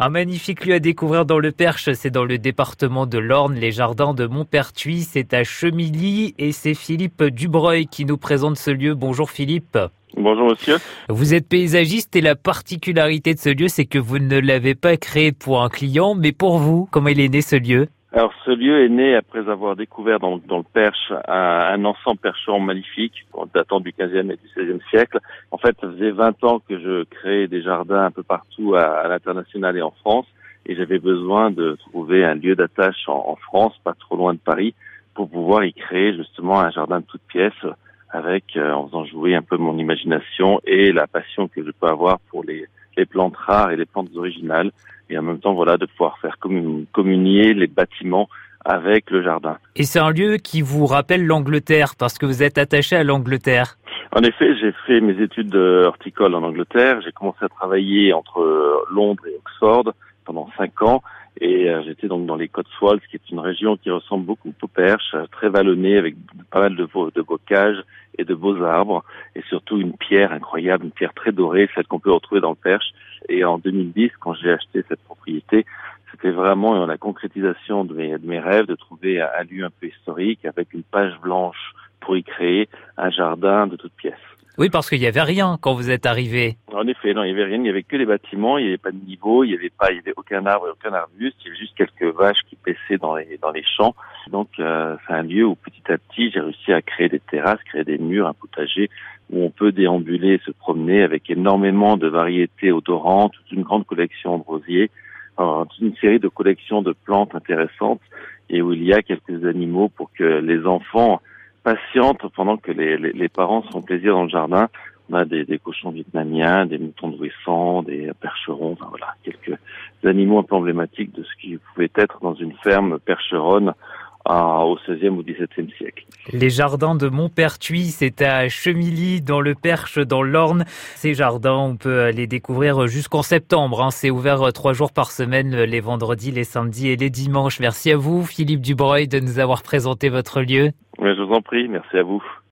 Un magnifique lieu à découvrir dans le Perche, c'est dans le département de l'Orne, les jardins de Montpertuis, c'est à Chemilly et c'est Philippe Dubreuil qui nous présente ce lieu. Bonjour Philippe. Bonjour monsieur. Vous êtes paysagiste et la particularité de ce lieu, c'est que vous ne l'avez pas créé pour un client, mais pour vous. Comment il est né ce lieu? Alors ce lieu est né après avoir découvert dans, le Perche un, un ensemble percheron magnifique datant du 15e et du 16e siècle. En fait, ça faisait 20 ans que je créais des jardins un peu partout à, l'international et en France et j'avais besoin de trouver un lieu d'attache en, France, pas trop loin de Paris, pour pouvoir y créer justement un jardin de toutes pièces avec, euh, en faisant jouer un peu mon imagination et la passion que je peux avoir pour les, les plantes rares et les plantes originales et en même temps voilà de pouvoir faire communier les bâtiments avec le jardin. Et c'est un lieu qui vous rappelle l'Angleterre parce que vous êtes attaché à l'Angleterre. En effet, j'ai fait mes études horticoles en Angleterre. J'ai commencé à travailler entre Londres et Oxford pendant cinq ans. Et euh, j'étais donc dans les Cotswolds, qui est une région qui ressemble beaucoup au Perche, très vallonnée avec pas mal de, de bocages et de beaux arbres, et surtout une pierre incroyable, une pierre très dorée, celle qu'on peut retrouver dans le Perche. Et en 2010, quand j'ai acheté cette propriété, c'était vraiment la concrétisation de mes, de mes rêves de trouver un lieu un peu historique avec une page blanche pour y créer un jardin de toutes pièces. Oui, parce qu'il n'y avait rien quand vous êtes arrivé. En effet, non, il n'y avait rien. Il n'y avait que les bâtiments. Il n'y avait pas de niveau. Il n'y avait pas, il y avait aucun arbre, aucun arbuste. Il y avait juste quelques vaches qui paissaient dans les dans les champs. Donc, euh, c'est un lieu où petit à petit, j'ai réussi à créer des terrasses, créer des murs, un potager où on peut déambuler, se promener avec énormément de variétés odorantes, toute une grande collection de rosiers, toute une série de collections de plantes intéressantes et où il y a quelques animaux pour que les enfants patiente pendant que les, les, parents se font plaisir dans le jardin. On a des, des cochons vietnamiens, des moutons de d'ouessant, des percherons, enfin voilà, quelques animaux un peu emblématiques de ce qui pouvait être dans une ferme percheronne au XVIe ou XVIIe siècle. Les jardins de Montpertuis, c'est à Chemilly, dans le Perche, dans l'Orne. Ces jardins, on peut les découvrir jusqu'en septembre. Hein. C'est ouvert trois jours par semaine, les vendredis, les samedis et les dimanches. Merci à vous, Philippe Dubreuil, de nous avoir présenté votre lieu. je vous en prie, merci à vous.